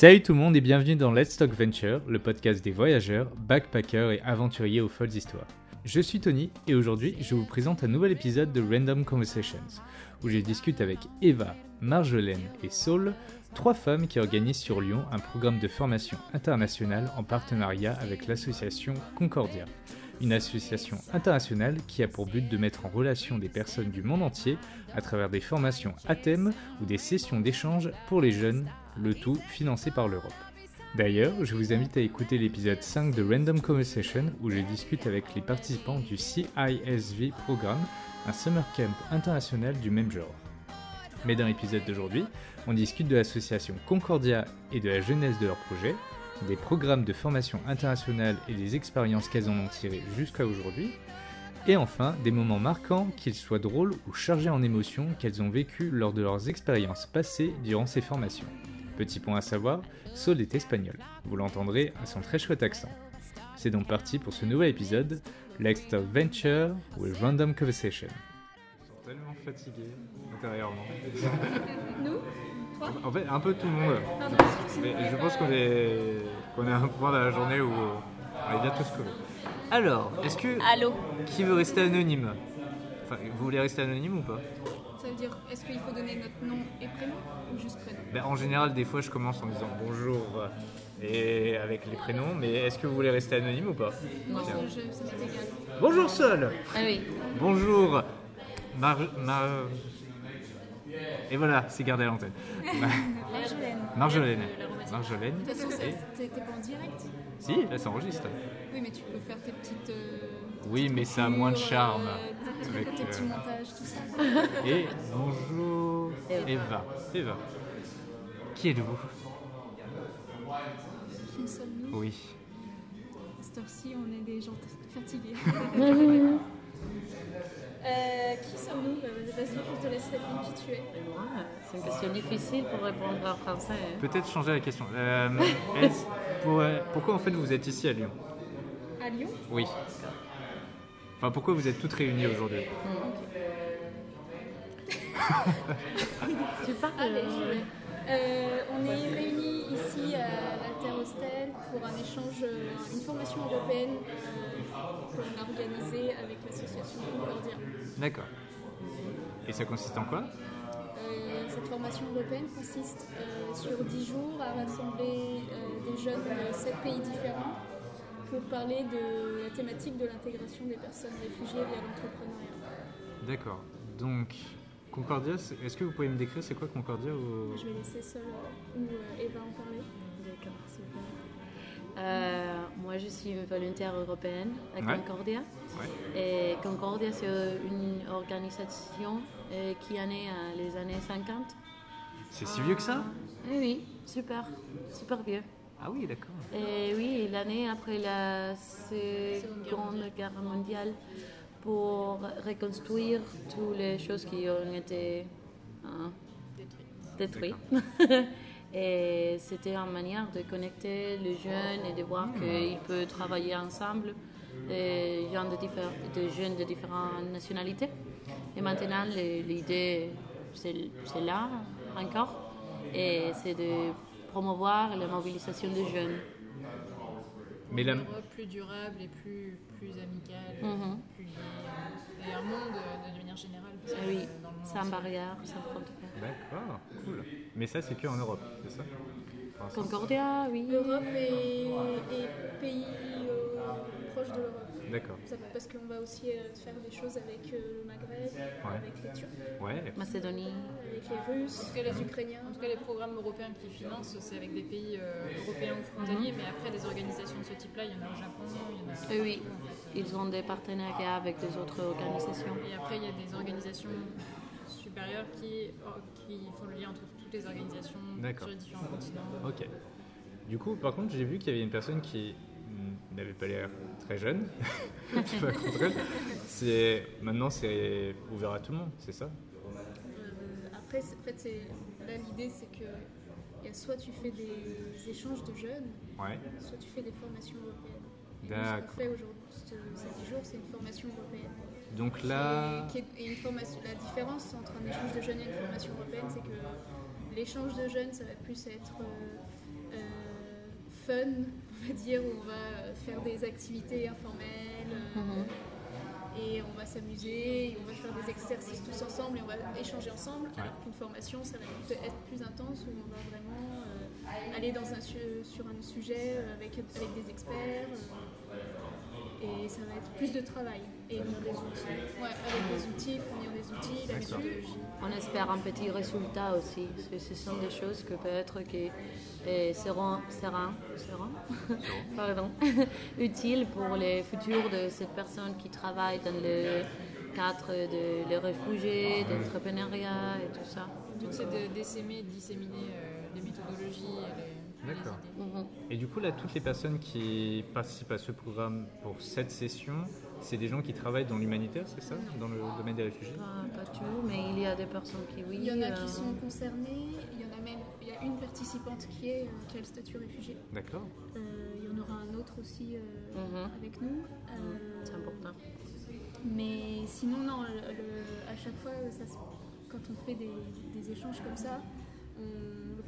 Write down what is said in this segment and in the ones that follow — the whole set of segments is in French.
Salut tout le monde et bienvenue dans Let's Talk Venture, le podcast des voyageurs, backpackers et aventuriers aux folles histoires. Je suis Tony et aujourd'hui je vous présente un nouvel épisode de Random Conversations où je discute avec Eva, Marjolaine et Saul, trois femmes qui organisent sur Lyon un programme de formation internationale en partenariat avec l'association Concordia une association internationale qui a pour but de mettre en relation des personnes du monde entier à travers des formations à thème ou des sessions d'échange pour les jeunes, le tout financé par l'Europe. D'ailleurs, je vous invite à écouter l'épisode 5 de Random Conversation où je discute avec les participants du CISV Programme, un summer camp international du même genre. Mais dans l'épisode d'aujourd'hui, on discute de l'association Concordia et de la jeunesse de leur projet, des programmes de formation internationale et des expériences qu'elles en ont tirées jusqu'à aujourd'hui, et enfin des moments marquants, qu'ils soient drôles ou chargés en émotions, qu'elles ont vécu lors de leurs expériences passées durant ces formations. Petit point à savoir, Saul est espagnol. Vous l'entendrez à son très chouette accent. C'est donc parti pour ce nouvel épisode, Let's Talk Venture with Random Conversation. Je suis tellement fatigué intérieurement. Nous En fait, un peu tout le monde. Mais je pense qu'on est, qu'on est à un point de la journée où on est bien tous crevés. Alors, est-ce que. Allô Qui veut rester anonyme? Enfin, vous voulez rester anonyme ou pas? Dire, est-ce qu'il faut donner notre nom et prénom ou juste prénom? Ben, En général, des fois, je commence en disant bonjour et avec les prénoms, mais est-ce que vous voulez rester anonyme ou pas? Je, ça m'est égal. Bonjour Sol Ah oui. Bonjour Mar... Mar... Et voilà, c'est gardé à l'antenne. Marjolaine. Marjolaine. Marjolaine. De toute façon, t'es t'es pas en direct? Si, là ça enregistre. Oui, mais tu peux faire tes petites. euh, Oui, mais ça a moins de charme. euh, avec, euh, tout ça. Et bonjour Eva. Eva. Eva. Qui êtes-vous? Qui sommes-nous? Oui. À cette heure-ci, on est des gens fatigués. Euh, qui sommes-nous? Bah, Vas-y, je te laisse répondre qui tu es. C'est une question difficile pour répondre en français. Peut-être changer la question. Euh, pour- euh, pourquoi en fait vous êtes ici à Lyon? À Lyon? Oui. Enfin, pourquoi vous êtes toutes réunies aujourd'hui Tu parles Allez, euh, je vais. Euh, on est réunis ici à l'Alter Hostel pour un échange, euh, une formation européenne euh, qu'on a organisée avec l'association Concordia. D'accord. Et ça consiste en quoi Euh, cette formation européenne consiste euh, sur 10 jours à rassembler euh, des jeunes de 7 pays différents pour parler de la thématique de l'intégration des personnes réfugiées via l'entrepreneuriat. D'accord. Donc, Concordia, est-ce que vous pouvez me décrire c'est quoi Concordia ou... Je vais laisser seule ou euh, Eva en parler. D'accord, super. Euh, moi, je suis volontaire européenne à Ouais. Concordia. Ouais. Et Concordia, c'est une organisation euh, qui est née à les années 50. C'est si vieux que ça Oui, oui, super, super vieux. Ah oui, d'accord. Et oui, l'année après la Seconde Guerre mondiale, pour reconstruire toutes les choses qui ont été hein, détruites. et c'était une manière de connecter les jeunes et de voir qu'ils peuvent travailler ensemble, des gens de, diffé- de jeunes de différentes nationalités. Et maintenant, l'idée, c'est c'est là encore, et c'est de promouvoir la mobilisation des jeunes. Mais la... Une Europe plus durable et plus, plus amicale, Mhm. plus liée, et un monde euh, de manière générale. Ah oui, euh, sans barrière, sans frontières. D'accord, cool. Mais ça, c'est que en Europe, c'est ça? Concordia, oui. L'Europe et, et pays euh, proches de l'Europe. D'accord. Parce qu'on va aussi euh, faire des choses avec euh, le Maghreb, avec les Turcs, Ouais. Macédonie. avec les Russes, En tout cas, les Ukrainiens. En tout cas, les programmes européens qui financent, c'est avec des pays euh, européens ou frontaliers, mais après, des organisations de ce type-là, il y en a au Japon, il y en a oui, ils ont des partenariats avec des autres organisations. Et après, il y a des organisations supérieures qui, oh, qui font le lien entre toutes les organisations sur les différents continents. Ok. Du coup, par contre, j'ai vu qu'il y avait une personne qui n'avait pas l'air très jeune. C'est maintenant c'est ouvert à tout le monde, c'est ça? Euh, après, en fait, là, l'idée, c'est que y a soit tu fais des échanges de jeunes, Ouais. soit tu fais des formations européennes. Ce qu'on fait aujourd'hui, ce- ces 10 jours, c'est une formation européenne. Donc là, Et, qui est- et une formation, la différence entre un échange de jeunes et une formation européenne, c'est que l'échange de jeunes, ça va plus être euh, euh, fun, on va dire, où on va faire des activités informelles. euh, Mhm. Et on va s'amuser, on va faire des exercices tous ensemble et on va échanger ensemble. Ouais. Alors qu'une formation, ça va être plus intense où on va vraiment euh, aller dans un su- sur un sujet euh, avec, avec des experts. euh, et ça va être plus de travail. Et donc, des outils. Ouais, avec des outils, fournir des On espère un petit résultat aussi. Ce, ce sont des choses que peut-être qui eh, seront, seront, seront pardon, utiles pour les futurs de cette personne qui travaille dans le cadre de les réfugiés, d'entrepreneuriat et tout ça. Donc c'est de de disséminer euh, les méthodologies et les, les D'accord. Et du coup, là, toutes les personnes qui participent à ce programme pour cette session, c'est des gens qui travaillent dans l'humanitaire, c'est ça? Dans le domaine des réfugiés? Pas, pas tout, mais il y a des personnes qui oui. Il y en a euh, qui sont concernées, il y en a même, il y a une participante qui, est, euh, qui a le statut réfugié. D'accord. Euh, il y en aura un autre aussi euh, Mhm. avec nous. Euh, C'est important. Mais sinon, non, le- le- à chaque fois, ça quand on fait des, des échanges comme ça, on-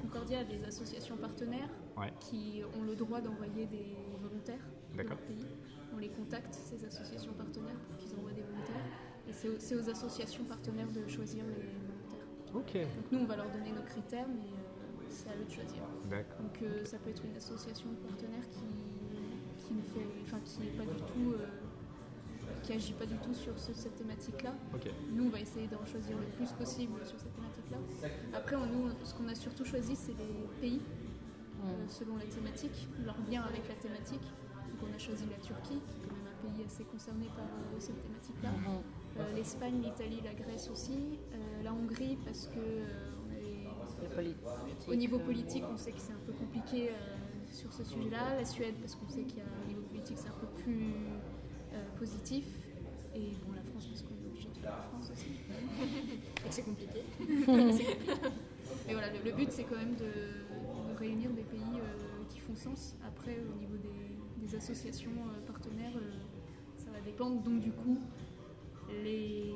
Concordia a des associations partenaires Ouais. qui ont le droit d'envoyer des volontaires de leur pays. On les contacte, ces associations partenaires, pour qu'ils envoient des volontaires. Et c'est aux, associations partenaires de choisir les volontaires. Donc nous, on va leur donner nos critères, mais euh, c'est à eux de choisir. Donc euh, ça peut être une association partenaire qui, qui ne fait, enfin qui est pas du tout, euh, qui agit pas du tout sur ce- cette thématique-là. Nous, on va essayer d'en choisir le plus possible sur cette Après, on- nous, ce qu'on a surtout choisi, c'est les pays euh, selon la thématique, leur lien avec la thématique. Donc on a choisi la Turquie, qui est quand même un pays assez concerné par euh, cette thématique-là. Mhm. Euh, L'Espagne, l'Italie, la Grèce aussi. La Hongrie, parce que on au niveau politique, on sait que c'est un peu compliqué sur ce sujet-là. La Suède, parce qu'on sait qu'il y a au niveau politique, c'est un peu plus positif. Et bon, la France, parce qu'on est obligé de faire la France aussi. Et que c'est compliqué. Mais voilà, le, le but, c'est quand même de, de réunir des pays euh, qui font sens. Après, au niveau des, des associations euh, partenaires, euh, ça va dépendre. Donc, du coup, les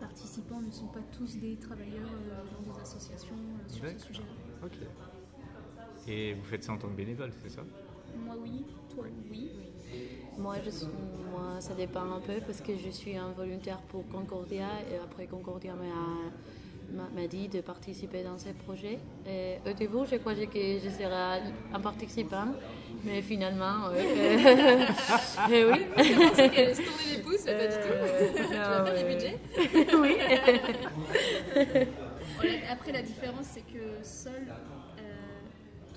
participants ne sont pas tous des travailleurs dans des associations sur ce sujet-là. Ok. Et vous faites ça en tant que bénévole, c'est ça? Moi, oui. Toi, oui. Moi, je suis- moi, ça dépend un peu parce que je suis un volontaire pour Concordia et après Concordia m'a- dit de participer dans ce projet. Et au début, je croyais que je serais un participant, mais finalement, euh, eh oui. C'est qu'elle se tourner les pouces, mais pas du tout. Euh, Tu vas faire du ouais. budget oui. Après, la différence, c'est que seule, euh,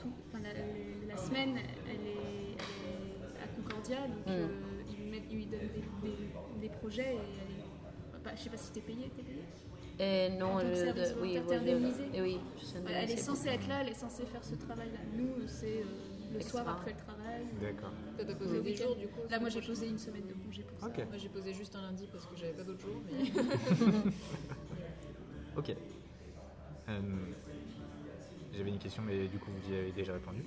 tout- enfin, la, la semaine, est donc Mm. euh, ils, lui mettent- ils lui donnent des, des- des projets et elle est, bah, je sais pas si t'es payé, t'es payé Et non, tant que le- de- oui, oui, et Voilà, Elle est censée être là, elle est censée faire ce travail-là. Nous, c'est euh, le Extra. soir après le travail. D'accord. T'as posé Le des week-end. jours, du coup. Là, moi, j'ai posé une semaine de congé pour ça. Moi, j'ai posé juste un lundi parce que j'avais pas d'autres jours. Mais... Ok. Euh, J'avais une question, mais du coup, vous y avez déjà répondu.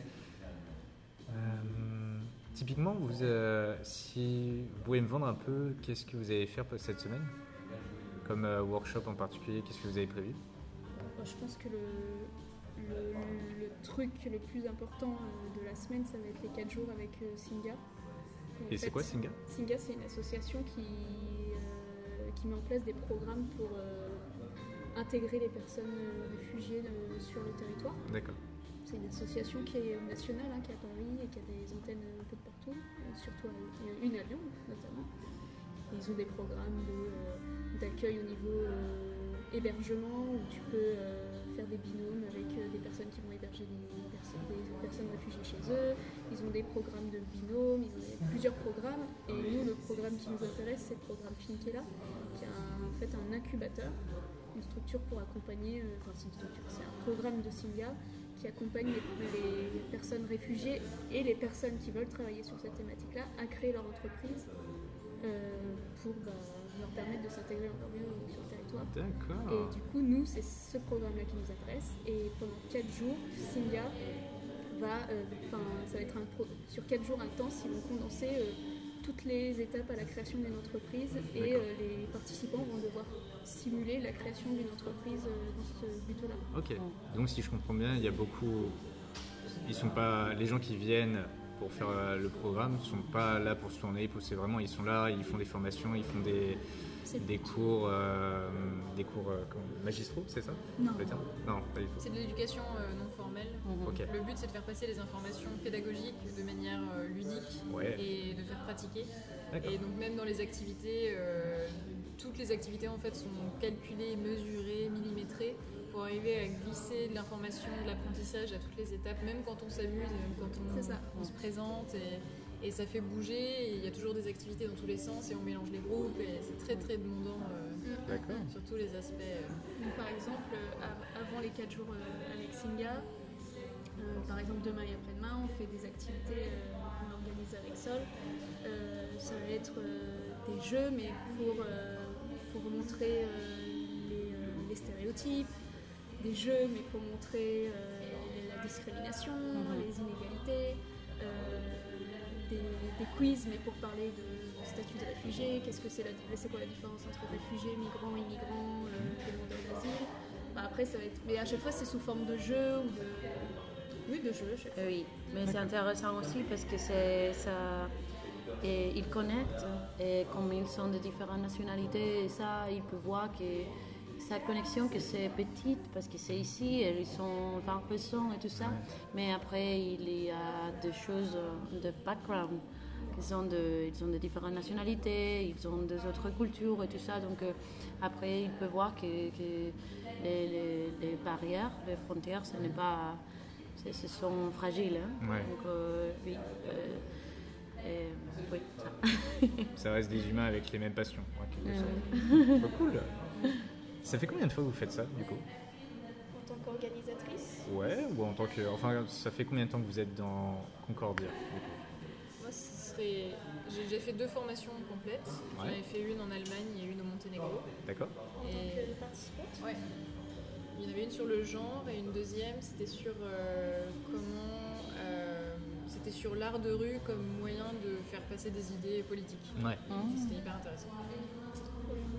Euh, typiquement, vous, euh, si vous pouvez me vendre un peu, qu'est-ce que vous allez faire cette semaine? Comme euh, workshop en particulier, qu'est-ce que vous avez prévu? Moi, je pense que le, le, le truc le plus important euh, de la semaine, ça va être les 4 jours avec euh, Singa. Et c'est quoi Singa? Singa, c'est une association qui, euh, qui met en place des programmes pour euh, intégrer les personnes euh, réfugiées euh, sur le territoire. D'accord. C'est une association qui est nationale, hein, qui est à Paris et qui a des antennes un peu de partout, euh, surtout à, une à Lyon notamment. Ils ont des programmes euh, d'accueil au niveau euh, hébergement où tu peux euh, faire des binômes avec euh, des personnes qui vont héberger des, perso- des personnes réfugiées chez eux. Ils ont des programmes de binômes, ils ont plusieurs programmes. Et nous, le programme qui nous intéresse, c'est le programme Finkela, qui est en fait un incubateur, une structure pour accompagner, euh, enfin c'est une structure, c'est un programme de Singa qui accompagne les, les personnes réfugiées et les personnes qui veulent travailler sur cette thématique-là à créer leur entreprise euh, pour bah, leur permettre de s'intégrer encore mieux sur le territoire. Et D'accord. du coup, nous, c'est ce programme-là qui nous intéresse. Et pendant 4 jours, Singa va, euh, enfin, ça va être un pro- sur 4 jours intenses, ils vont condenser euh, toutes les étapes à la création d'une entreprise et euh, les participants vont devoir simuler la création d'une entreprise euh, dans ce but-là. Ok. Donc, si je comprends bien, il y a beaucoup ils sont pas, les gens qui viennent pour faire euh, le programme sont pas là pour se tourner, c'est vraiment, ils sont là, ils font des formations, ils font des, des cours, euh, des cours euh, magistraux, c'est ça? Non. Non, pas du tout. C'est de l'éducation euh, Mhm. Le but c'est de faire passer les informations pédagogiques de manière euh, ludique Ouais. et de faire pratiquer. Et donc même dans les activités, euh, toutes les activités en fait sont calculées, mesurées, millimétrées pour arriver à glisser de l'information, de l'apprentissage à toutes les étapes, même quand on s'amuse, et même quand on, C'est ça. on se présente et, et ça fait bouger. Il y a toujours des activités dans tous les sens et on mélange les groupes et c'est très très demandant euh, sur tous les aspects. euh. Donc, par exemple, euh, av- avant les 4 jours euh, avec Singa, euh, par exemple demain et après-demain, on fait des activités euh, qu'on organise avec Sol. Euh, ça va être euh, des jeux, mais pour, pour montrer les, les stéréotypes, des jeux, mais pour montrer la discrimination, Mhm. les inégalités, des, des quiz, mais pour parler de, de statut de réfugié, qu'est-ce que c'est la, c'est quoi la différence entre réfugiés, migrants, immigrants, euh, demandeurs d'asile? Bah, après, ça va être, mais à chaque fois, c'est sous forme de jeu ou de, oui, de jeu. Oui, mais c'est intéressant aussi parce que c'est ça. Et ils connectent et comme ils sont de différentes nationalités, et ça, ils peuvent voir que sa connexion que c'est petite parce que c'est ici et ils sont 20 personnes et tout ça. Mais après, il y a des choses de background. Ils sont, de, ils sont de différentes nationalités, ils ont des autres cultures et tout ça. Donc euh, après, il peut voir que, que les, les- les barrières, les frontières, ce n'est pas, ce ce sont fragiles. hein. Ouais. Donc euh, oui, euh, et, oui, ça. Ça reste des humains avec les mêmes passions. Euh, Trop cool. Ça fait combien de fois que vous faites ça, du coup? En tant qu'organisatrice, Ouais, ou en tant que. Enfin, ça fait combien de temps que vous êtes dans Concordia du coup? Moi, ce serait. J'ai fait deux formations complètes. J'en avais fait une en Allemagne et une au Monténégro. D'accord en tant Et- que participante, Ouais. Il y en avait une sur le genre et une deuxième, c'était sur euh, comment. euh, c'était sur l'art de rue comme moyen de faire passer des idées politiques. Ouais. Mmh. C'était hyper intéressant.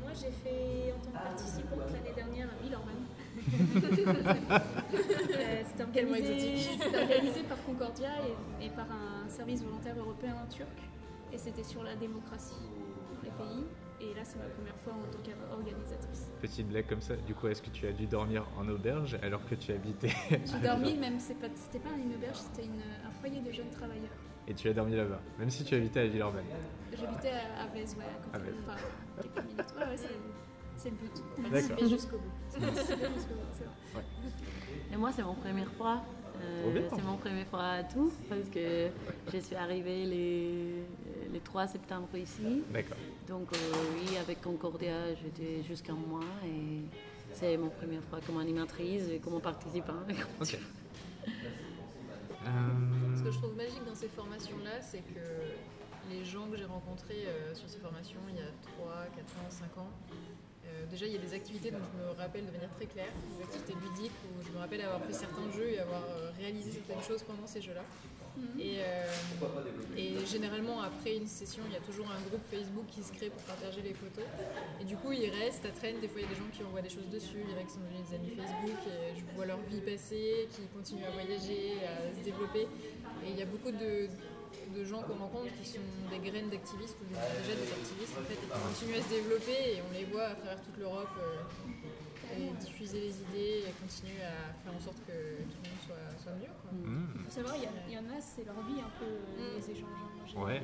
Moi, j'ai fait en tant que participante l'année dernière à Villeurbanne. Euh, C'était organisé, organisé par Concordia et, et par un service volontaire européen turc. Et c'était sur la démocratie dans les pays. Et là, c'est ma première fois en tant qu'organisatrice. Petite blague comme ça, du coup, est-ce que tu as dû dormir en auberge alors que tu habitais J'ai dormi, même, c'est pas- c'était pas une auberge, c'était un foyer de jeunes travailleurs. Et tu as dormi là-bas, même si tu habitais à Villeurbanne. J'habitais à, Blaise, ouais, à côté À de enfin, quelques minutes. Ouais, ouais, c'est, le but. D'accord. Jusqu'au bout. Jusqu'au bout, c'est vrai. Et moi, c'est mon première fois. Euh, c'est mon première fois à tout parce que je suis arrivée les, les 3 septembre ici. D'accord. Donc euh, oui, avec Concordia, j'étais jusqu'à mois et c'est mon première fois comme animatrice et comme participant. Ok. Euh, Ce que je trouve magique dans ces formations-là, c'est que les gens que j'ai rencontrés euh, sur ces formations il y a 3, 4 ans, 5 ans, euh, déjà il y a des activités dont je me rappelle de manière très claire, des activités ludiques où je me rappelle avoir fait certains jeux et avoir euh, réalisé certaines choses pendant ces jeux-là. Et, euh, et généralement après une session, il y a toujours un groupe Facebook qui se crée pour partager les photos. Et du coup, ils restent, ça traîne. Des fois, il y a des gens qui envoient des choses dessus. Il y en a qui sont devenus des amis Facebook. Et je vois leur vie passer, qui continuent à voyager, à se développer. Et il y a beaucoup de, de gens qu'on rencontre qui sont des graines d'activistes ou des- déjà des activistes en fait, et qui continuent à se développer. Et on les voit à travers toute l'Europe euh, et diffuser les idées et continuer à faire en sorte que tout le monde soit, soit mieux. Quoi. hmm, faut savoir, il y, a- il y en a, c'est leur vie un peu, euh, Mm. les échanges. hein. Ouais.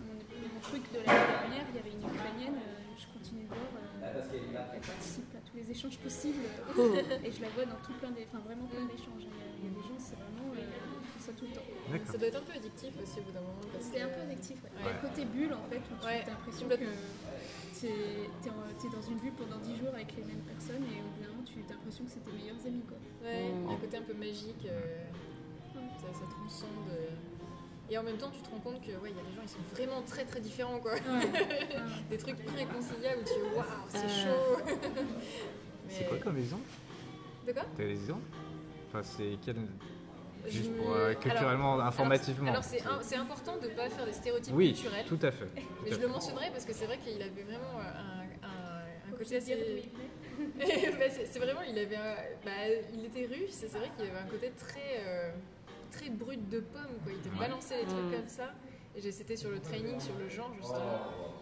Mon, mon truc de l'année dernière, il y avait une Ukrainienne, euh, je continue de voir, euh, elle participe à tous les échanges possibles euh, et je la vois dans tout plein des, enfin vraiment plein d'échanges. Il y, a- il y a des gens, c'est vraiment, ça tout le temps. Ça doit être un peu addictif aussi au bout d'un moment. C'est un peu addictif. Ouais. Ouais. Le côté bulle en fait, où tu Ouais, as l'impression que tu es, dans une bulle pendant 10 jours avec les mêmes personnes et au bout d'un moment, tu as l'impression que c'est tes meilleurs amis. Quoi. Ouais, Mm. un côté un peu magique, euh, ça, ça transcende. euh. Et en même temps, tu te rends compte que ouais, il y a des gens, ils sont vraiment très très différents quoi. des trucs irréconciliables où tu waouh, c'est Euh. chaud. C'est quoi comme exemple? De quoi? T'as des exemples? Enfin, c'est quel. Juste pour euh, culturellement, Alors- informativement. Alors, c'est important de ne pas faire des stéréotypes Oui, culturels. tout à fait. tout Mais à je fait. le mentionnerai parce que c'est vrai qu'il avait vraiment un, un- côté assez. Bah, c'est c'est vraiment, il avait, un- bah, il était russe c'est vrai qu'il avait un côté très, euh, très brut de pomme, quoi. Il te Ouais. balançait des trucs Mm. comme ça. Et j'ai- c'était sur le training sur le genre, justement.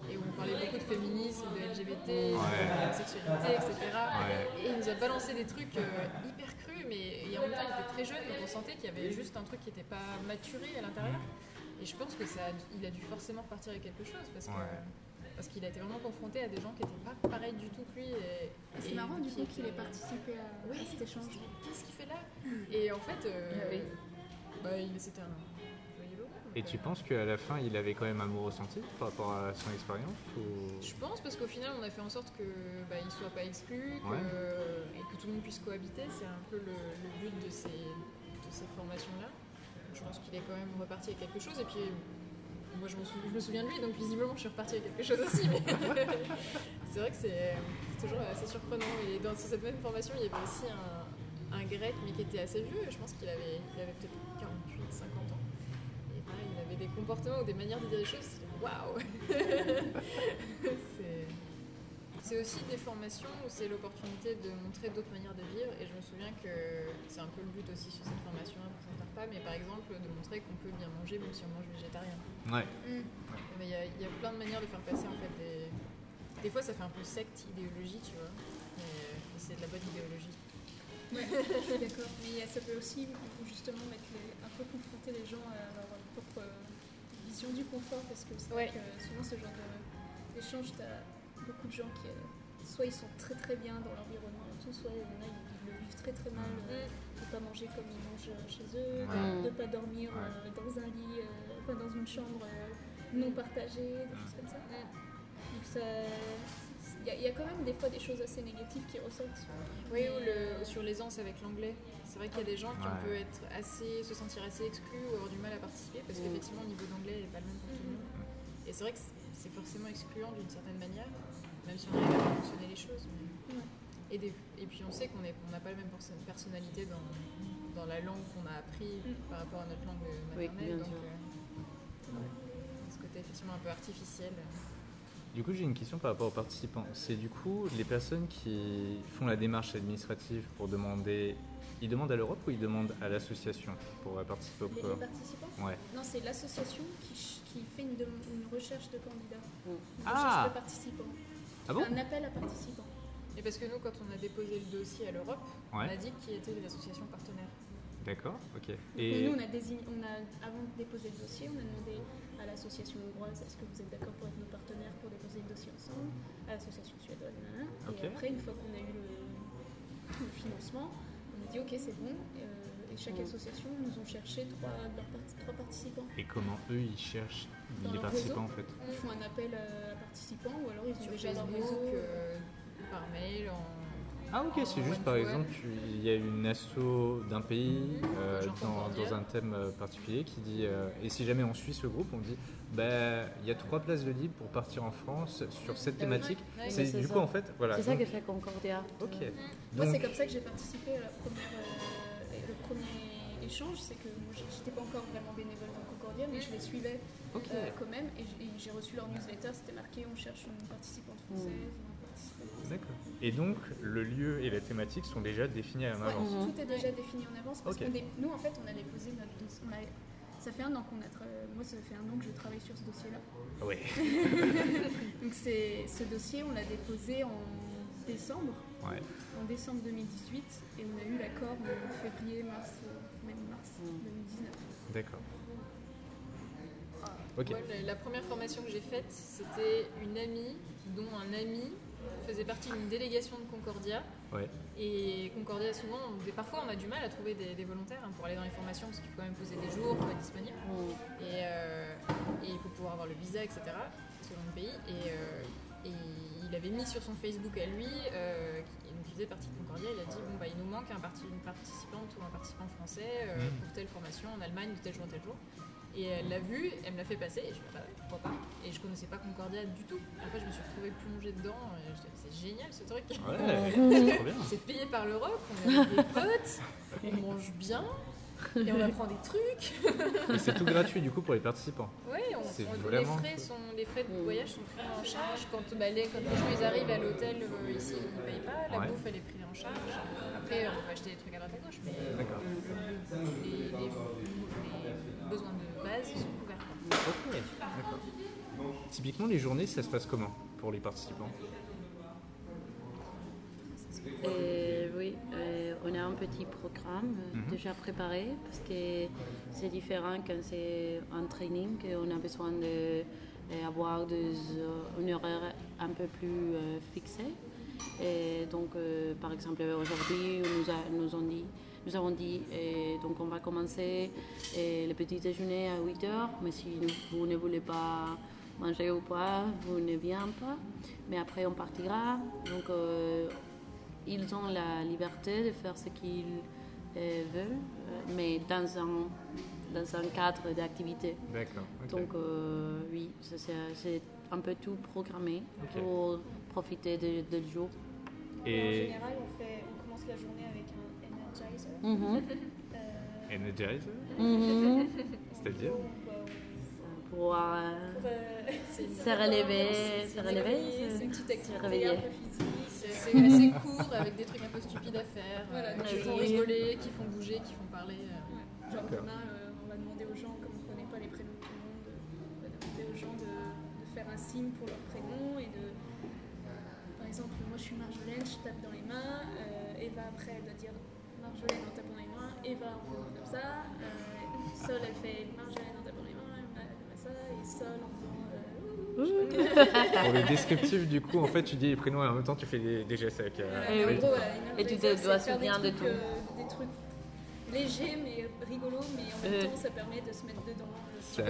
Et où on parlait beaucoup de féminisme, de LGBT, de sexualité, etc. Ouais. Et il nous a balancé des trucs euh, hyper crus, mais et en même temps, il était très jeune, donc on sentait qu'il y avait juste un truc qui n'était pas maturé à l'intérieur. Et je pense que ça, a dû- il a dû forcément repartir avec quelque chose, parce que. Ouais. Parce qu'il a été vraiment confronté à des gens qui n'étaient pas pareils du tout que lui. Et, C'est et marrant du coup qu'il ait participé à, à Oui, cet échange. Qu'est-ce qu'il fait là? Et en fait, euh, Ah oui. bah, il- c'était un. Et tu penses qu'à la fin, il avait quand même un mot ressenti par rapport à son expérience ou... Je pense parce qu'au final, on a fait en sorte que bah, il soit pas exclu que- Ouais. et que tout le monde puisse cohabiter. C'est un peu le, le but de ces, de ces formations-là. Je pense qu'il est quand même reparti avec quelque chose. Et puis, moi, je, m'en sou- je me souviens de lui, donc visiblement, je suis repartie avec quelque chose aussi. Mais c'est vrai que c'est toujours assez surprenant. Et dans cette même formation, il y avait aussi un, un grec, mais qui était assez vieux. Je pense qu'il avait, il avait peut-être des comportements ou des manières de dire les choses. Waouh C'est- aussi des formations où c'est l'opportunité de montrer d'autres manières de vivre. Et je me souviens que c'est un peu le but aussi sur cette formation-là pour certains repas, mais par exemple de montrer qu'on peut bien manger même si on mange végétarien. Ouais. Mm. Mais il y, a- il y a plein de manières de faire passer en fait des. Des fois ça fait un peu secte idéologie, tu vois. Mais, mais c'est de la bonne idéologie. Ouais, je suis d'accord. Mais ça peut aussi justement mettre les- un peu confronter les gens à leur propre vision du confort parce que c'est Ouais. vrai que souvent ce genre d'échange, tu as beaucoup de gens qui, euh, soit ils sont très très bien dans l'environnement et tout, soit il y en a ils le vivent très très mal euh, de pas manger comme ils mangent euh, chez eux, Ouais. de pas dormir Ouais. euh, dans un lit, euh, enfin dans une chambre euh, non partagée, des choses comme ça. Donc ça, il y, a- il y a quand même des fois des choses assez négatives qui ressortent. Oui, ou le, sur l'aisance avec l'anglais. C'est vrai qu'il y a des gens qui Ouais. peut être assez, se sentir assez exclus ou avoir du mal à participer parce qu'effectivement, le niveau d'anglais n'est pas le même pour tout le monde. Et c'est vrai que c'est- forcément excluant d'une certaine manière, même si on arrive à fonctionner les choses. mais- Ouais. Et, des- et puis on sait qu'on n'a pas la même perso- personnalité dans, dans la langue qu'on a appris Mm. par rapport à notre langue Oui, maternelle. bien donc, sûr. euh, ce côté effectivement un peu artificiel. Du coup, j'ai une question par rapport aux participants. C'est du coup les personnes qui font la démarche administrative pour demander. Ils demandent à l'Europe ou ils demandent à l'association pour participer au Les, les programme participants Ouais. Non, c'est l'association qui, fait une, une recherche de candidats, une Ah recherche de participants. Ah bon un appel à participants. Et parce que nous, quand on a déposé le dossier à l'Europe, on a dit qui étaient les associations partenaires. D'accord, ok. Donc, Et Nous, on a désigné, on a, avant de déposer le dossier, on a demandé à l'association hongroise est-ce que vous êtes d'accord pour être nos partenaires pour déposer le dossier ensemble, à l'association suédoise, nanana. Et après, une fois qu'on a eu le, le financement, on a dit ok, c'est bon, euh, et chaque Mm. association nous ont cherché trois, leurs trois participants. Et comment eux ils cherchent Dans les participants réseau. en fait? Ils font un appel à participants ou alors ils ont Sur déjà leur réseau. euh, par mail, en. Ah ok, c'est juste par exemple, il y a une asso d'un pays euh, dans, un thème euh, particulier qui dit, euh, et si jamais on suit ce groupe, on dit, bah il y a trois places de libre pour partir en France sur cette Ah oui. thématique. Ouais, c'est du ça. coup en fait, voilà. C'est ça que fait Concordia. Ok. Moi, c'est comme ça que j'ai participé à la première, euh, le premier échange. C'est que moi, j'étais pas encore vraiment bénévole dans Concordia, mais je les suivais quand même. Et j'ai- reçu leur newsletter. C'était marqué on cherche une participante française. ou Et donc le lieu et la thématique sont déjà définis en Ouais, avance. Tout est déjà défini en avance parce dé- nous, en fait, on a déposé notre dossier. on a- ça fait un an qu'on a. tra- Moi, ça fait un an que je travaille sur ce dossier-là. Ouais. Donc, c'est ce dossier, on l'a déposé en décembre. Ouais. en décembre 2018 et on a eu l'accord en février, mars, même mars Mm. 2019. D'accord. Ok. Moi, la première formation que j'ai faite, c'était une amie dont un ami faisait partie d'une délégation de Concordia. Ouais. Et Concordia, souvent, on- parfois, on a du mal à trouver des, des volontaires hein, pour aller dans les formations parce qu'il faut quand même poser des jours, il faut être disponible. Mm. Et, euh, et il faut pouvoir avoir le visa, etc. selon le pays. Et, euh, et il avait mis sur son Facebook à lui, euh, qui donc, il faisait partie de Concordia, il a dit bon bah il nous manque un parti- une participante ou un participant français euh, Mhm. pour telle formation en Allemagne de tel jour à tel jour. Et elle l'a vu, elle me l'a fait passer, et je me suis dit, bah ouais, pourquoi pas. Et je connaissais pas Concordia du tout. Après, je me suis retrouvée plongée dedans, et je disais, c'est génial ce truc. Ouais, c'est payé par l'Europe, on est des potes, on mange bien, et on apprend des trucs. Et c'est tout gratuit du coup pour les participants. Oui, on, C'est on- vraiment les, frais sont, les frais de voyage sont pris en charge. Quand, bah, les, quand les gens ils arrivent à l'hôtel euh, ici, ils ne payent pas. La Ouais. bouffe, elle est prise en charge. Après, on peut acheter des trucs à droite à gauche, mais D'accord. les, les- les besoins de base sont couverts. quoi. Ok, d'accord. Typiquement, les journées, ça se passe comment pour les participants? Et oui, euh, on a un petit programme euh, Mhm. déjà préparé parce que c'est différent quand c'est un training, on a besoin d'avoir un horaire un peu plus euh, fixé. Et donc, euh, par exemple, aujourd'hui, nous, a- nous, ont dit, nous avons dit, et donc on va commencer et le petit déjeuner à 8 heures, mais si vous ne voulez pas manger ou pas, vous ne venez pas. Mais après, on partira. Donc, euh, ils ont la liberté de faire ce qu'ils euh, veulent, euh, mais dans un, dans un cadre d'activité. D'accord. Donc euh, oui, c'est c'est un peu tout programmé pour profiter de, de jour. En Et général, on, fait, on commence la journée energizer. Mhm. Euh, Energizer, Mhm. c'est-à-dire? Pour euh, se relever, se relever, c'est se- une petite activité réveiller. un peu physique. C'est assez court avec des trucs un peu stupides à faire, Voilà, euh, qui oui. font rigoler, qui font bouger, qui font parler. euh. Genre demain, euh, on va demander aux gens, comme on ne connaît pas les prénoms de tout le monde, on va demander aux gens de, de faire un signe pour leur prénom et de. Par exemple, moi je suis Marjolaine, je tape dans les mains. euh, Eva après elle doit dire Marjolaine en tapant dans les mains. Eva en faisant comme ça. euh, Sol elle fait Marjolaine en tapant les mains. Elle fait ça et Sol en faisant. euh, Pour le descriptif, du coup, en fait, tu dis les prénoms et en même temps, tu fais des, des gestes avec. euh, Et en avec- gros, Et tu te dois c'est faire des souvenir de trucs, tout. euh, des trucs légers mais rigolos, mais en même Euh. temps ça permet de se mettre dedans.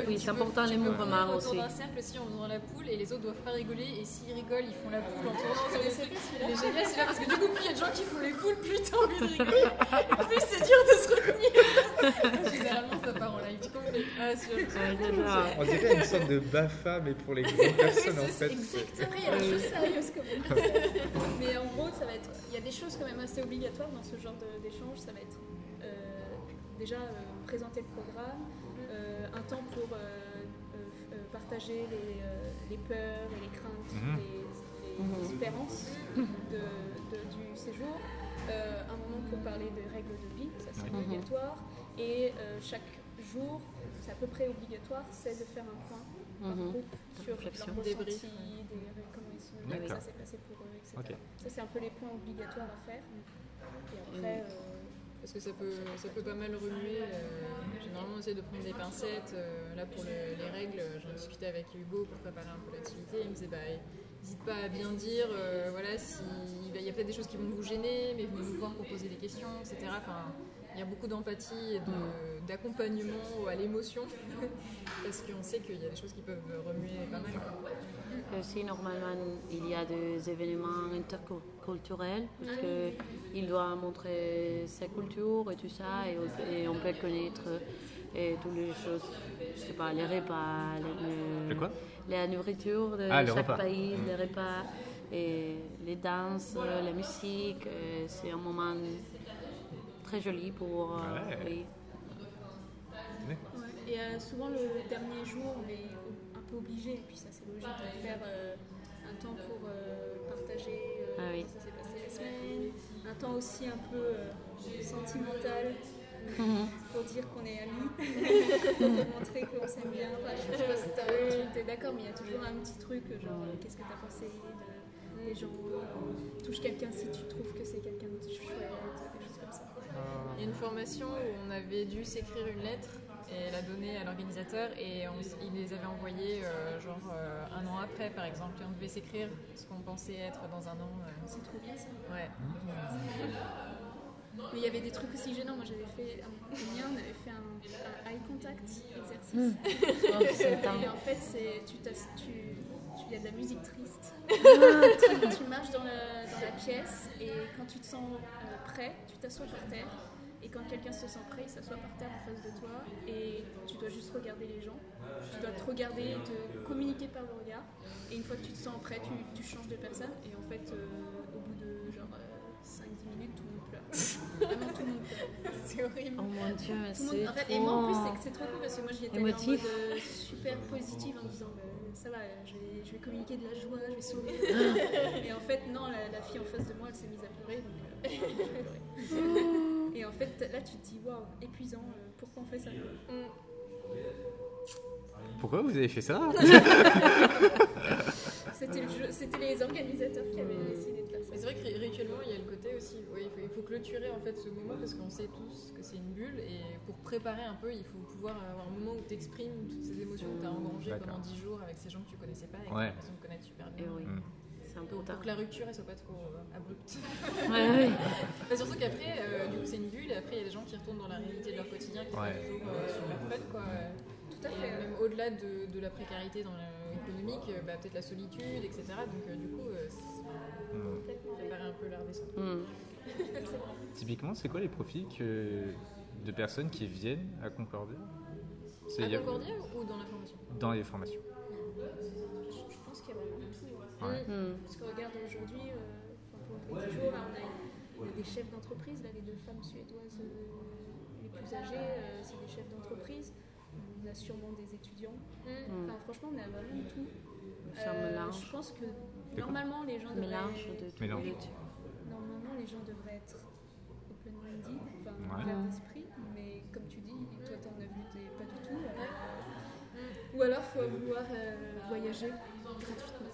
Oui, c'est important les mouvements aussi. d'un cercle aussi en faisant la poule et les autres doivent pas rigoler et s'ils rigolent ils font la poule en tournant sur les trucs. Il est génial celui-là parce que du coup plus il y a de gens qui font les poules plus t'as envie de rigoler et plus c'est dur de se retenir. Généralement ça part en live complet. Ah. On dirait une sorte de BAFA, mais pour les grandes personnes, en fait. Exact. Après, il y a des choses sérieuses quand même. Mais en gros, ça va être. Il y a des choses quand même assez obligatoires dans ce genre d'échange. Ça va être euh, déjà euh, présenter le programme, un temps pour euh, euh, euh, partager les, euh, les peurs et les craintes, Mhm. les, les Mhm. espérances de, de- du séjour. Euh, un moment pour parler des règles de vie, ça c'est Mhm. obligatoire. Et euh, chaque jour, c'est à peu près obligatoire, c'est de faire un point par Mhm. groupe sur réflexion. leur Débrief, ressenti, des- comment ils sont, comment ça s'est passé pour eux, etc. Ça, c'est un peu les points obligatoires à faire. Et après, euh, Parce que ça peut, ça peut pas mal remuer. euh, généralement, on essaie de prendre des pincettes. euh, là, pour le- les règles, j'en discutais avec Hugo pour préparer un peu l'activité. Il me disait, bah, n'hésite pas à bien dire, euh, voilà, si, il y a peut-être des choses qui vont vous gêner, mais venez nous voir pour poser des questions, etc. Enfin, y a beaucoup d'empathie et de- d'accompagnement à l'émotion. parce qu'on sait qu'il y a des choses qui peuvent remuer pas mal. Aussi, normalement, il y a des événements interculturels parce que il doit montrer sa culture et tout ça, et, on- et on peut connaître et toutes les choses, je sais pas, les repas, les, Le quoi? la nourriture de Ah, chaque repas. pays, Mm. les repas, et les danses, la musique. et C'est un moment très joli pour. euh, Ouais. oui. D'accord. ouais. Et euh, souvent, le dernier jour, on est un peu obligé, et puis ça, c'est logique, de faire euh, un temps pour euh, partager euh, Ah oui. ça s'est passé la semaine, un temps aussi un peu euh, sentimental. Pour dire qu'on est amis, pour montrer qu'on s'aime bien. Enfin, je sais pas si tu es d'accord, mais il y a toujours un petit truc, genre qu'est-ce que t'as pensé de, des gens, euh, touche quelqu'un si tu trouves que c'est quelqu'un de chouette, des choses comme ça. Il y a une formation où on avait dû s'écrire une lettre et la donner à l'organisateur et on il les avait envoyés euh, genre euh, un an après par exemple et on devait s'écrire ce qu'on pensait être dans un an. euh, C'est trop bien ça. ouais. Mais il y avait des trucs aussi gênants. Moi j'avais fait, un mien, on avait fait un, un eye contact exercice. C'est Et en fait, c'est tu tu y a de la musique triste. tu, tu marches dans la, la pièce et quand tu te sens euh, prêt, tu t'assois par terre. Et quand quelqu'un se sent prêt, il s'assoit par terre en face de toi et tu dois juste regarder les gens. Tu dois te regarder et te communiquer par le regard. Et une fois que tu te sens prêt, tu, tu changes de personne. Et en fait, euh, C'est horrible. Oh mon dieu, c'est en fait, et moi en plus, c'est trop... que c'est trop cool parce que moi j'y étais allée en mode euh, super positive en disant bah, ça va, je vais, je vais communiquer de la joie, je vais sourire. et en fait, non, la, la fille en face de moi elle s'est mise à pleurer. Donc, euh, pleuré. et en fait, là tu te dis waouh, épuisant, euh, pourquoi on fait ça? Pourquoi vous avez fait ça? C'était le jeu- c'était les organisateurs qui avaient décidé c'est vrai que ri- rituellement, il y a le côté aussi, oui, il, faut, il faut clôturer en fait ce moment parce qu'on sait tous que c'est une bulle et pour préparer un peu, il faut pouvoir avoir un moment où tu exprimes toutes ces émotions que tu as engrangées pendant 10 jours avec ces gens que tu connaissais pas et que Ouais. tu as l'impression de connaître super bien. Eh oui, Mm. c'est un peu Pour, tard. pour que la rupture elle soit pas trop euh, abrupte. Ouais, ouais. Bah, surtout qu'après, euh, du coup, c'est une bulle et après, il y a des gens qui retournent dans la réalité de leur quotidien qui Ouais. pas toujours euh, super fun quoi. Tout à Et fait. même au-delà de, de la précarité dans l'économique, euh, bah, peut-être la solitude, etc. Donc, euh, du coup, euh, c'est- préparer un peu la redescente. Mm. Typiquement, c'est quoi les profils que... de personnes qui viennent à Concordia? À y a- Concordia ou dans la formation? Dans les formations. Je je pense qu'il y a vraiment tout. hein. Ouais. Mm. Parce que regarde aujourd'hui, euh, pour le petit jour, là, on, a, on a des chefs d'entreprise, là, les deux femmes suédoises euh, les plus âgées, euh, c'est des chefs d'entreprise. On a sûrement des étudiants. Mm. Enfin, franchement, on a vraiment tout. Euh. Je pense que normalement, les gens devraient, Mélange de tout. Mélange. Les gens devraient être open-minded, enfin, Ouais. ouverts d'esprit. Mais comme tu dis, toi, t'en as vu des pas du tout. alors, Ou alors, faut vouloir euh, voyager gratuitement.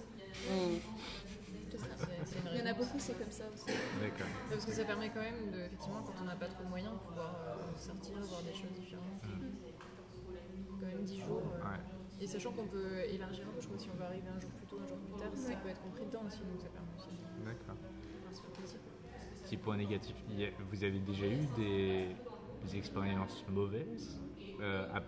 Il y en a beaucoup, c'est comme ça aussi. D'accord. Parce que ça permet quand même, de, effectivement, quand on n'a pas trop de moyens, de pouvoir euh, sortir, voir des choses différentes. Quand même 10 jours. euh, Ouais. Et sachant qu'on peut élargir un peu, je crois, si on va arriver un jour plus tôt, un jour plus tard, ça peut être compris dedans aussi, donc ça permet aussi de D'accord. pouvoir se faire plaisir. Petit point négatif, vous avez déjà eu des, des expériences mauvaises Euh, à-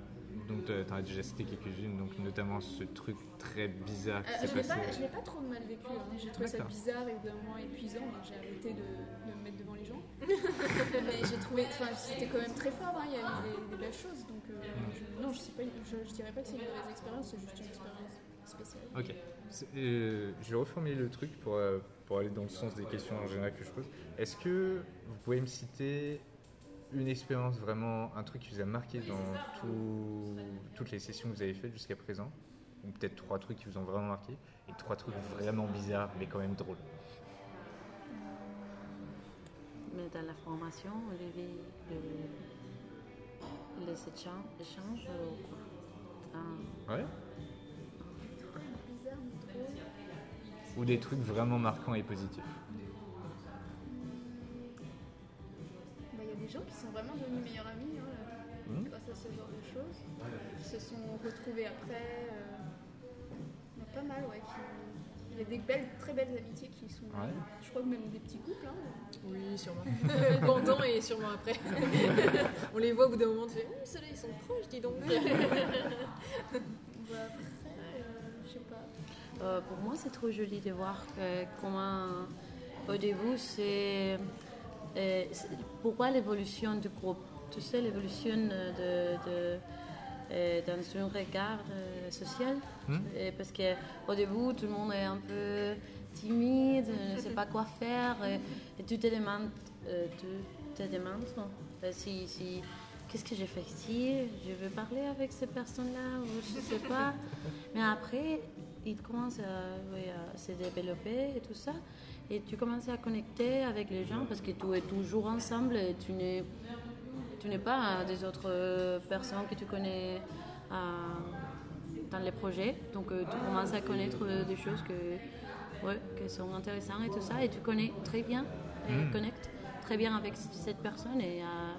Donc tu as déjà cité quelques-unes, donc notamment ce truc très bizarre qui Euh, s'est passé. pas, je l'ai pas trop mal vécu. hein. J'ai trouvé ça bizarre et au bout d'un moment épuisant, donc j'ai arrêté de, de me mettre devant les gens. Mais j'ai trouvé, enfin, c'était quand même très fort. hein. Il y a eu des, des belles choses, donc euh, je- non, je, sais pas, je, je dirais pas que c'est une mauvaise expérience, c'est juste une expérience spéciale. Ok. Euh, je vais reformuler le truc pour, euh, pour aller dans le sens des questions en général que je pose. Est-ce que vous pouvez me citer une expérience vraiment, un truc qui vous a marqué dans tout- toutes les sessions que vous avez faites jusqu'à présent? Ou peut-être trois trucs qui vous ont vraiment marqué et trois trucs vraiment bizarres mais quand même drôles? Mais dans la formation, le- les échanges, échanges ou quoi? Ah, Ouais Ou des trucs vraiment marquants et positifs Bah, Il y a des gens qui sont vraiment devenus meilleurs amis hein, Mhm. grâce à ce genre de choses. Qui se sont retrouvés après. euh, il y en a pas mal, ouais. qui- Il y a des belles, très belles amitiés qui sont. Ouais. Je crois que même des petits couples. Hein. Oui, sûrement. Pendant et sûrement après. on les voit au bout d'un moment, tu fais Hum, ceux-là ils sont proches, dis donc. Bah, Euh, pour moi, c'est trop joli de voir que, comment, au début, c'est. euh, c'est- pourquoi l'évolution du groupe? Tu sais, l'évolution de, de- euh, dans un regard euh, social. Hmm? Et parce qu'au début, tout le monde est un peu timide, ne sait pas quoi faire. Et, et tu te demandes, euh, tu te demandes si, si qu'est-ce que j'ai fait ici? Je veux parler avec ces personnes-là ou je sais pas. Mais après, il commence à, oui, à se développer et tout ça. Et tu commences à connecter avec les gens parce que tu es toujours ensemble et tu n'es, tu n'es pas des autres personnes que tu connais euh, dans les projets. Donc euh, tu commences à connaître des choses que, ouais, qui sont intéressantes et tout ça. Et tu connais très bien et Mm. connectes très bien avec cette personne. Et à,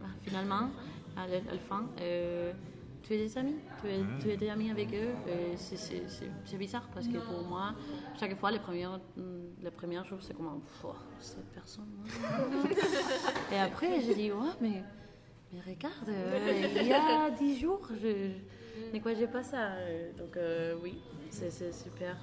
à- finalement, à la, à la fin, euh, tu es des amis? Tu es, Mm. tu es des amis avec eux? Et c'est- bizarre parce que pour moi, chaque fois, les premières, les premiers jours, c'est comme Pff, cette personne. hein. et après, j'ai dit, ouais, mais, mais regarde, euh, il y a dix jours, je, mais quoi, j'ai pas ça. Euh, Donc, euh, oui, c'est super.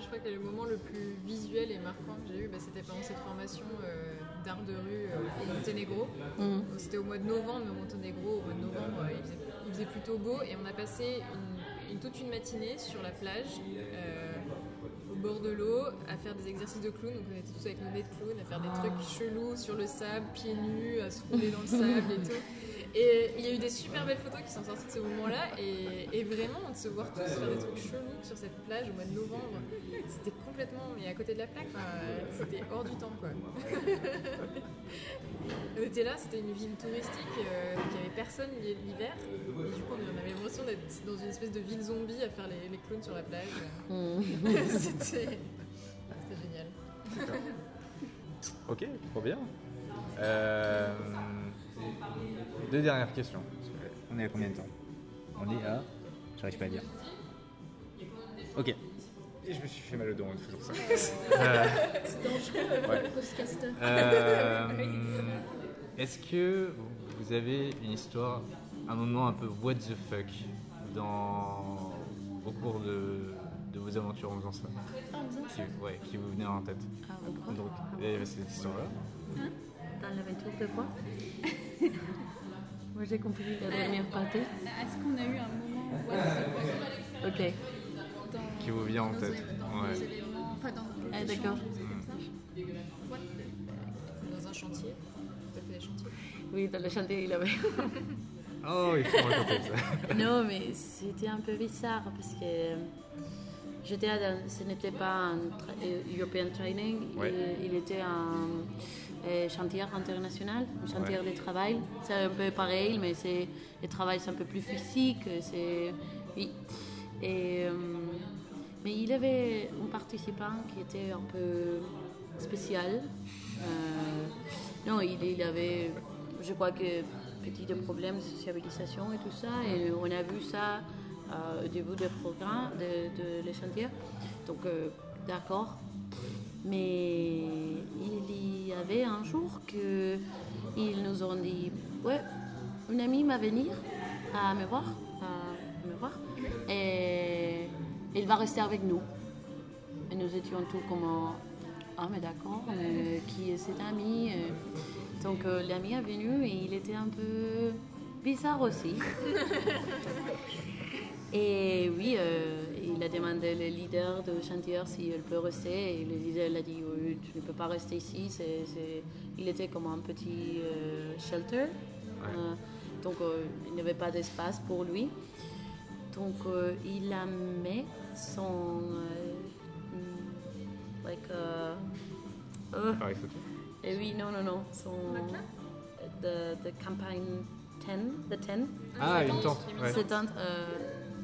Je crois que le moment le plus visuel et marquant que j'ai eu, bah, c'était pendant cette formation euh, d'art de rue euh, au Monténégro. Mm. C'était au mois de novembre, mais au Monténégro, au mois de novembre, euh, il faisait, il faisait plutôt beau et on a passé toute une matinée sur la plage, euh, au bord de l'eau à faire des exercices de clown. Donc on était tous avec nos nez de clown à faire des trucs chelous sur le sable, pieds nus, à se rouler dans le sable et tout. Et il y a eu des super belles photos qui sont sorties de ce moment-là. Et, et vraiment, de se voir tous faire des trucs chelous sur cette plage au mois de novembre, c'était complètement mais à côté de la plaque. Enfin, c'était hors du temps, quoi. on était là, c'était une ville touristique, euh, donc il n'y avait personne l'hiver. Et du coup, on avait l'impression d'être dans une espèce de ville zombie à faire les, les clowns sur la plage. c'était c'était génial. Ok, trop bien. Euh, deux dernières questions. On est à combien de temps? On est à. J'arrive pas à dire. Ok. Et je me suis fait mal au dos en faisant ça. Euh, C'est dangereux, Ouais. le podcaster. euh, Est-ce que vous avez une histoire, un moment un peu what the fuck dans, au cours de, de vos aventures en faisant ça? Ah, qui, ouais, qui vous venait en tête? Ah, Donc, il y avait cette histoire-là. Dans l'aventure de quoi? Moi j'ai compris la dernière partie. Est-ce qu'on a eu un moment what Ok. dans, Qui vous vient en tête. dans Ouais. enfin dans Ah, d'accord. the Dans un chantier. Fait Oui, dans le chantier, il avait. Oh, il faut raconter ça. non, mais c'était un peu bizarre parce que j'étais dans, ce n'était pas un tra- euh, European Training, Ouais. il, il était un euh, chantier international, un chantier Ouais. de travail. C'est un peu pareil, mais c'est le travail c'est un peu plus physique. C'est oui. Et euh, mais il y avait un participant qui était un peu spécial. Euh, non, il, il avait, je crois que petit problèmes de sociabilisation et tout ça. Et on a vu ça euh, au début du programme de, de le chantier. Donc, euh, d'accord. Mais il y avait un jour que ils nous ont dit, ouais, une amie va venir à me voir, à me voir, et il va rester avec nous. Et nous étions tous comme, ah mais d'accord, mais qui est cet ami euh, Donc euh, l'ami est venu et il était un peu bizarre aussi. Et oui, euh, il a demandé le leader de chantier si elle peut rester. Et le leader a dit oui, tu ne peux pas rester ici. C'est, c'est- Il était comme un petit euh, shelter. Euh, donc euh, il n'y avait pas d'espace pour lui. Donc euh, il a mis son. like, Pareil et oui, non, non, non. Son. The, the campagne 10, the 10. Ah, une tente. Ouais. Euh,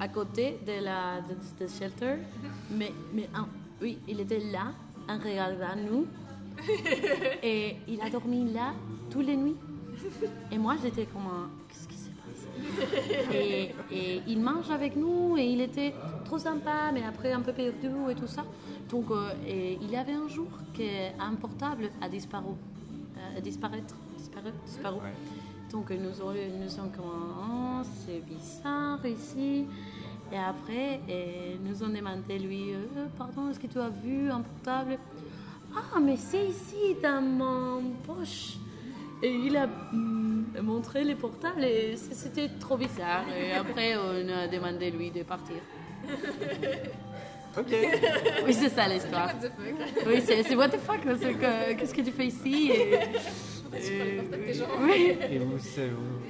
à côté de la de, de shelter, mais, mais un- oui, il était là, en regardant nous, et il a dormi là toutes les nuits. Et moi, j'étais comme un, qu'est-ce qui se passe? Et, et il mange avec nous, et il était trop sympa, mais après un peu perdu et tout ça. Donc, euh, et il y avait un jour qu'un portable a disparu, euh, a disparaître, disparu, disparu. Ouais. Donc nous, aurions- nous sommes comme oh, c'est bizarre ici. Et après, et nous ont demandé lui, Euh, pardon, est-ce que tu as vu un portable? Ah, mais c'est ici dans mon poche. Et il a mm, montré le portable et c'était trop bizarre. Et après, on a demandé lui de partir. Ok. Oui, c'est ça l'histoire. What the fuck? Oui, c'est c'est what the fuck, parce que, qu'est-ce que tu fais ici? Et, et-. Et vous, c'est- vous-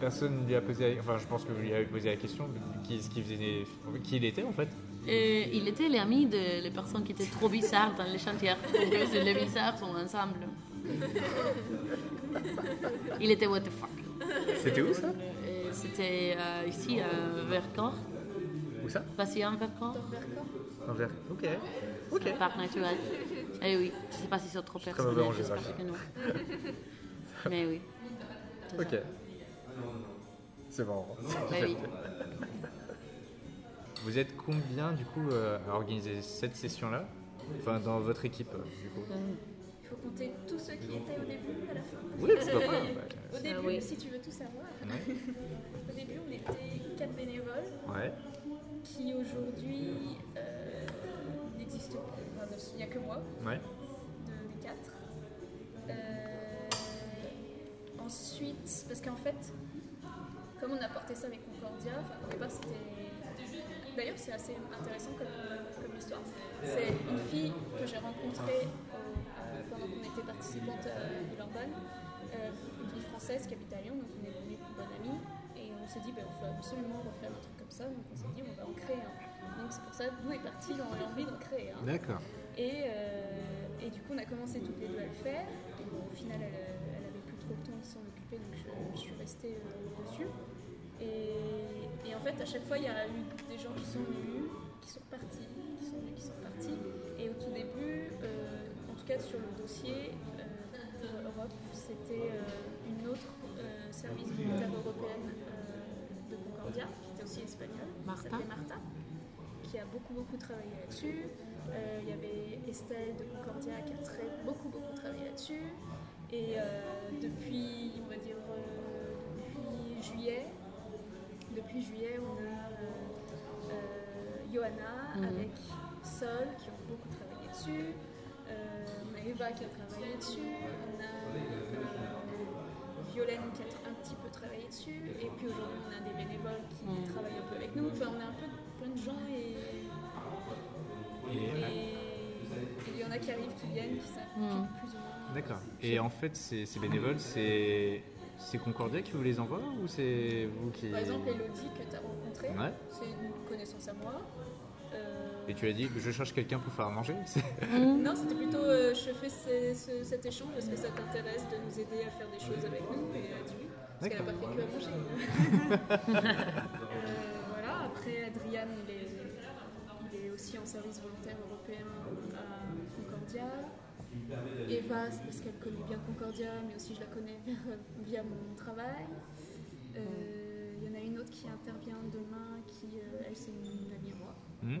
personne ne lui a posé, la- enfin, je pense que vous lui avez posé la question, qui, ce qui faisait, qui il était en fait? Et il était l'ami de les personnes qui étaient trop bizarres dans les chantiers. Donc les bizarres sont ensemble. Il était what the fuck. C'était où ça? Et C'était euh, ici à Vercors, Où ça? Patient Vercors, En vert. Ok. Ok. parc naturel. Eh oui, je sais pas si c'est trop très personnel, mauvais en j'espère géographie. que non. Mais oui. Ok. C'est marrant. Eh oui. Vous êtes combien du coup euh, à organiser cette session-là? Enfin, dans votre équipe, euh, du coup. Il faut compter tous ceux qui étaient au début, à la fin. Oui, pourquoi pas. Au bah, début, oui. si tu veux tout savoir, ouais. au début on était quatre bénévoles Ouais. qui aujourd'hui n'y a que moi Ouais. de, des quatre. Euh, ensuite, parce qu'en fait, comme on a porté ça avec Concordia, au départ c'était. D'ailleurs, c'est assez intéressant comme, comme histoire. C'est une fille que j'ai rencontrée euh, pendant qu'on était participante à Villeurbanne, euh, une fille française qui habite à Lyon, donc on est devenue bonne amie. Et on s'est dit, ben, on faut absolument refaire un truc comme ça, donc on s'est dit, on va en créer un. Donc c'est pour ça, d'où est parti l'envie d'en créer un. D'accord. Et, euh, et du coup, on a commencé toutes les deux à le faire. Et bon, au final, elle, elle avait plus trop le temps de s'en occuper, donc je, je suis restée euh, dessus. Et, et en fait, à chaque fois, il y a eu des gens qui sont venus, qui sont partis, qui sont venus, qui sont partis. Et au tout début, euh, en tout cas sur le dossier euh, pour Europe, c'était euh, une autre service militaire européenne de Concordia, qui était aussi espagnole, qui s'appelait Martha, qui a beaucoup beaucoup travaillé là-dessus. Euh, Il y avait Estelle de Concordia qui a très, beaucoup beaucoup travaillé là-dessus. Et euh, depuis, on va dire, euh, depuis juillet, depuis juillet, on a Johanna Mhm. avec Sol qui ont beaucoup travaillé dessus. On a Eva qui a travaillé dessus. On a Violaine qui a un petit peu travaillé dessus. Et puis aujourd'hui, on a des bénévoles qui Mhm. travaillent un peu avec nous. Enfin, on a un peu plein de gens et il y en a qui arrivent, qui viennent, qui s'impliquent Mhm. plus ou moins. D'accord. Et en fait, ces, ces bénévoles, c'est c'est Concordia qui vous les envoie ou c'est vous qui. Par exemple, Elodie que tu as rencontrée, Ouais. c'est une connaissance à moi. Euh, Et tu as dit que je cherche quelqu'un pour faire à manger c'est- Non, c'était plutôt euh, je fais ce- ce- cet échange parce que ça t'intéresse de nous aider à faire des choses avec nous et elle a dit oui. Parce qu'elle n'a pas fait que à manger. Euh, voilà, après Adriane, il est, il est aussi en service volontaire européen à Concordia. Eva, c'est parce qu'elle connaît bien Concordia, mais aussi je la connais via mon travail. Euh, Il y en a une autre qui intervient demain, qui, euh, elle, c'est une amie à moi. Hmm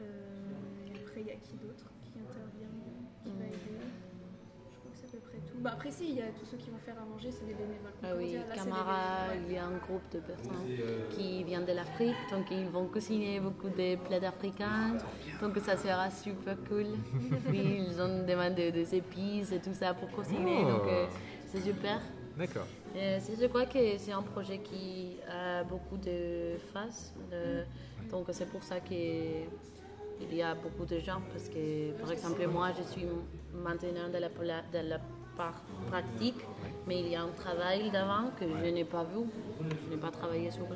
Euh, et après, il y a qui d'autre qui intervient, qui va aider? Bah, après, si, il y a tous ceux qui vont faire à manger, c'est des bénévoles. Ah oui. Là, des bénévoles, il y a un groupe de personnes qui viennent de l'Afrique, donc ils vont cuisiner beaucoup de plats africains, donc ça sera super cool. Oui, ils ont demandé des épices et tout ça pour cuisiner, Oh. donc euh, c'est super. D'accord. Euh, c'est- je crois que c'est un projet qui a beaucoup de faces, de- donc c'est pour ça qu'il y a beaucoup de gens, parce que par exemple moi je suis maintenant dans la, la part pratique, mais il y a un travail d'avant que je n'ai pas vu, je n'ai pas travaillé sur eux.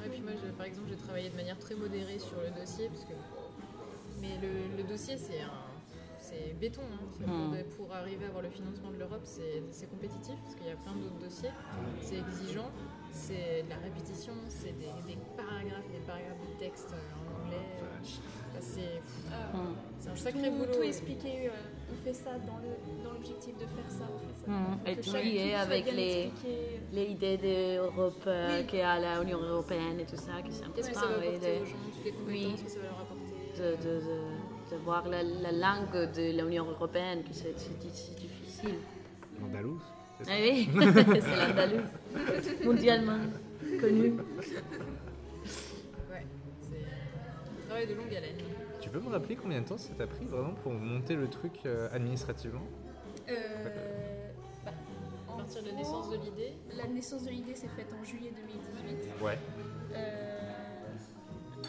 Ouais, puis moi, je- par exemple, j'ai travaillé de manière très modérée sur le dossier, parce que, mais le, le dossier, c'est un, c'est béton. hein. C'est Pour, arriver à avoir le financement de l'Europe, c'est compétitif, parce qu'il y a plein d'autres dossiers. C'est exigeant, c'est de la répétition, c'est des, des paragraphes, des paragraphes de texte en anglais. Enfin, c'est un tout, sacré boulot. tout expliquer, euh, on fait ça dans le- dans l'objectif de faire ça, on fait ça. Mm. Faut Et lié truc soit avec les- expliqué. Les idées d'Europe euh, Oui. qu'il y a à l'Union Européenne et tout ça, qui c'est Qu'est-ce que ça va oui, apporter de- aux gens, les compétences Oui. que ça va leur apporter de, de, de, de voir la, la langue de l'Union européenne, que c'est c'est di- c'est difficile. L'Andalouse Ah oui, c'est l'Andalous, mondialement connu. Ouais, c'est un travail de longue haleine. Tu peux me rappeler combien de temps ça t'a pris vraiment pour monter le truc euh, administrativement Euh, bah, À en partir de la naissance de l'idée, La naissance de l'idée s'est faite en juillet 2018. Ouais. Euh,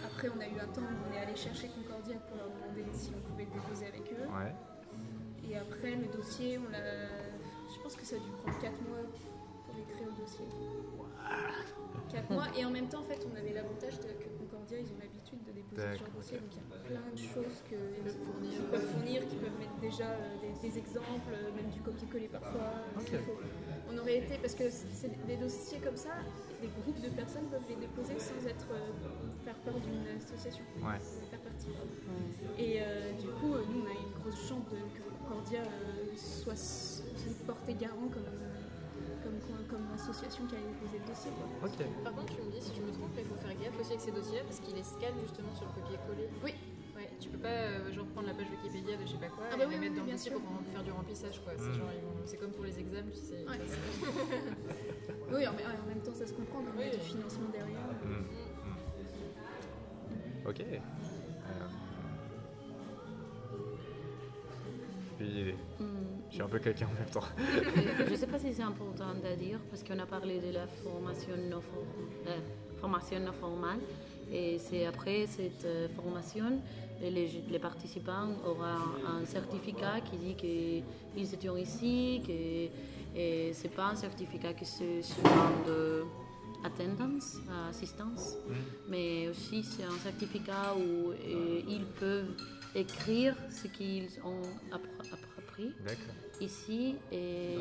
après, on a eu un temps où on est allé chercher Concordia pour leur demander si on pouvait le déposer avec eux. Ouais. Et après, le dossier, on l'a. Je pense que ça a dû prendre 4 mois pour écrire le dossier. 4 mois. Et en même temps, en fait, on avait l'avantage de- que Ils ont l'habitude de déposer ce genre de dossier. Donc il y a plein de choses qu'ils peuvent fournir. qu'ils peuvent fournir, qui peuvent mettre déjà euh, des, des exemples, euh, même du copier-coller parfois. Faut. On aurait été. Parce que c'est des dossiers comme ça, des groupes de personnes peuvent les déposer sans être. euh, faire peur d'une association. Ouais. Faire partie. Et euh, du coup, euh, nous, on a une grosse chance de, que Concordia euh, soit s- se porter garant comme, comme, comme, comme association qui a déposé le dossier. Quoi. Par contre, tu me dis si je me trompe, mais il faut faire gaffe aussi avec ces dossiers parce qu'ils les scannent justement sur le copier-coller. Oui. Ouais, tu peux pas euh, genre prendre la page Wikipédia de je sais pas quoi Ah et bah les oui, mettre oui, dans le bien dossier pour faire du remplissage quoi. C'est genre ils vont- c'est comme pour les examens, tu sais. Ouais. Oui, en, en même temps, ça se comprend, mais on a Oui. du financement derrière. Hmm. Ok. Euh, Puis, Hmm. Suis un peu quelqu'un en même temps. Je ne sais pas si c'est important à dire parce qu'on a parlé de la formation non, for- euh, formation non formale Et c'est après cette euh, formation, les, les participants auront un, certificat qui dit qu'ils étaient ici, que et c'est pas un certificat qui se souvent de attendance, assistance, mm. mais aussi c'est un certificat où ils peuvent écrire ce qu'ils ont appris ici et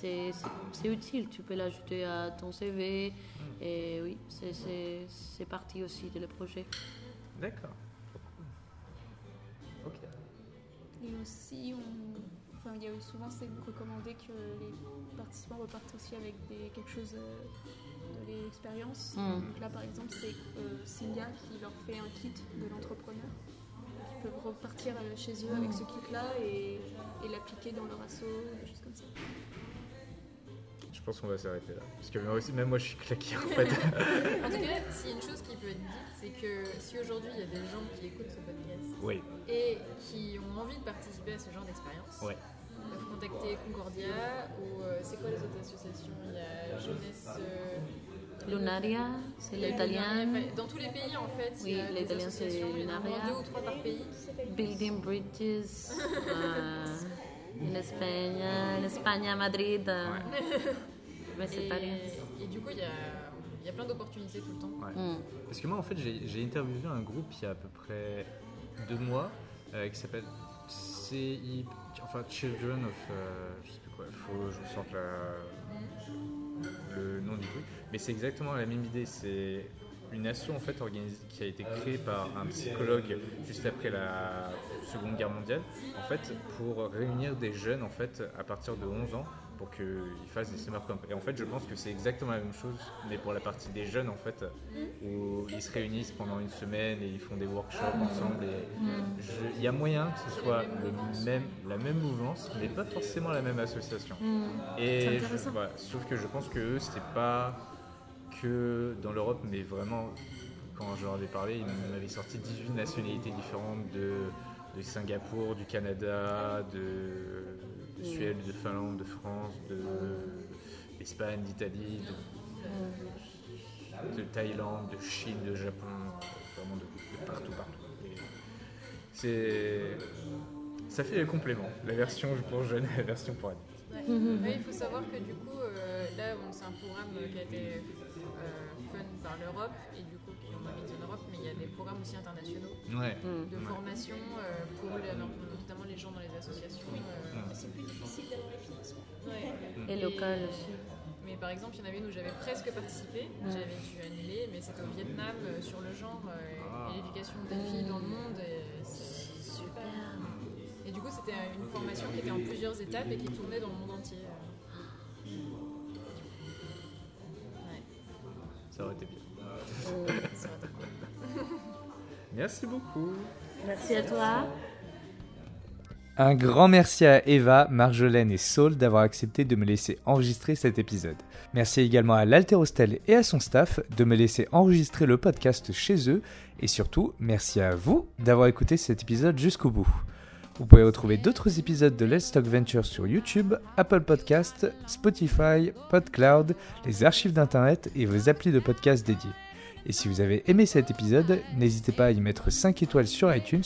c'est utile. Tu peux l'ajouter à ton CV et oui, c'est partie aussi de le projet. D'accord. Ok. Et aussi, enfin, il y a souvent c'est recommandé que les participants repartent aussi avec des, quelque chose euh, de l'expérience. Mm. Donc là, par exemple, c'est euh, Singa qui leur fait un kit de l'entrepreneur peuvent repartir euh, chez eux avec ce kit-là et, l'appliquer dans leur assaut, des choses comme ça. Je pense qu'on va s'arrêter là. Parce que moi aussi, même moi, je suis claqué en fait. en tout cas, s'il y a une chose qui peut être dite, c'est que si aujourd'hui il y a des gens qui écoutent ce podcast et qui ont envie de participer à ce genre d'expérience, ouais. ils peuvent contacter Concordia ou euh, c'est quoi les autres associations? Il y a Jeunesse. Euh, Lunaria, c'est l'italien. Dans tous les pays, en fait. Oui, l'italien, c'est Lunaria. deux ou trois par pays. Building Bridges. euh, en Espagne, en Espagne, à Madrid. Mais c'est pas Et du coup, il y a, y a, plein d'opportunités tout le temps. Mm. Parce que moi, en fait, j'ai interviewé un groupe il y a à peu près deux mois euh, qui s'appelle CI, enfin Children of, euh, je sais plus quoi, il faut que je sorte le nom du truc. Mais c'est exactement la même idée. C'est une asso en fait qui a été créée par un psychologue juste après la Seconde Guerre mondiale, en fait, pour réunir des jeunes en fait à partir de 11 ans pour qu'ils fassent des summer camps. Et en fait, je pense que c'est exactement la même chose, mais pour la partie des jeunes, en fait, où ils se réunissent pendant une semaine et ils font des workshops ensemble. il y a moyen que ce soit le même, la même mouvance, mais pas forcément la même association. Mm. Et sauf que je pense que eux, c'était pas que dans l'Europe, mais vraiment, quand je leur avais parlé, ils m'avaient sorti 18 nationalités différentes de, de Singapour, du Canada, de de Suède, de Finlande, de France, d'Espagne, d'Italie, de, Thaïlande, de Chine, de Japon, vraiment de, partout, partout. C'est, ça fait le complément, la version pour jeunes et la version pour adultes. il faut savoir que du coup, euh, là, c'est un programme qui a été par l'Europe et du coup qui ont mis en Europe, mais il y a des programmes aussi internationaux de formation euh, pour notamment les gens dans les associations. C'est plus difficile d'avoir les financements. Et local aussi. Mais par exemple, il y en avait une où j'avais presque participé, j'avais dû annuler, mais c'était au Vietnam sur le genre et l'éducation des filles dans le monde. Super. Et du coup, c'était une formation qui était en plusieurs étapes et qui tournait dans le monde entier. Ça aurait été bien. Merci beaucoup. Merci à toi. Un grand merci à Eva, Marjolaine et Saul d'avoir accepté de me laisser enregistrer cet épisode. Merci également à l'Alterostel et à son staff de me laisser enregistrer le podcast chez eux. Et surtout, merci à vous d'avoir écouté cet épisode jusqu'au bout. Vous pouvez retrouver d'autres épisodes de Let's Talk Venture sur YouTube, Apple Podcast, Spotify, PodCloud, les archives d'Internet et vos applis de podcast dédiés. Et si vous avez aimé cet épisode, n'hésitez pas à y mettre 5 étoiles sur iTunes,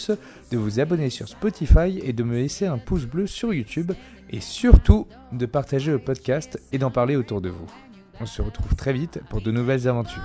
de vous abonner sur Spotify et de me laisser un pouce bleu sur YouTube et surtout de partager le podcast et d'en parler autour de vous. On se retrouve très vite pour de nouvelles aventures.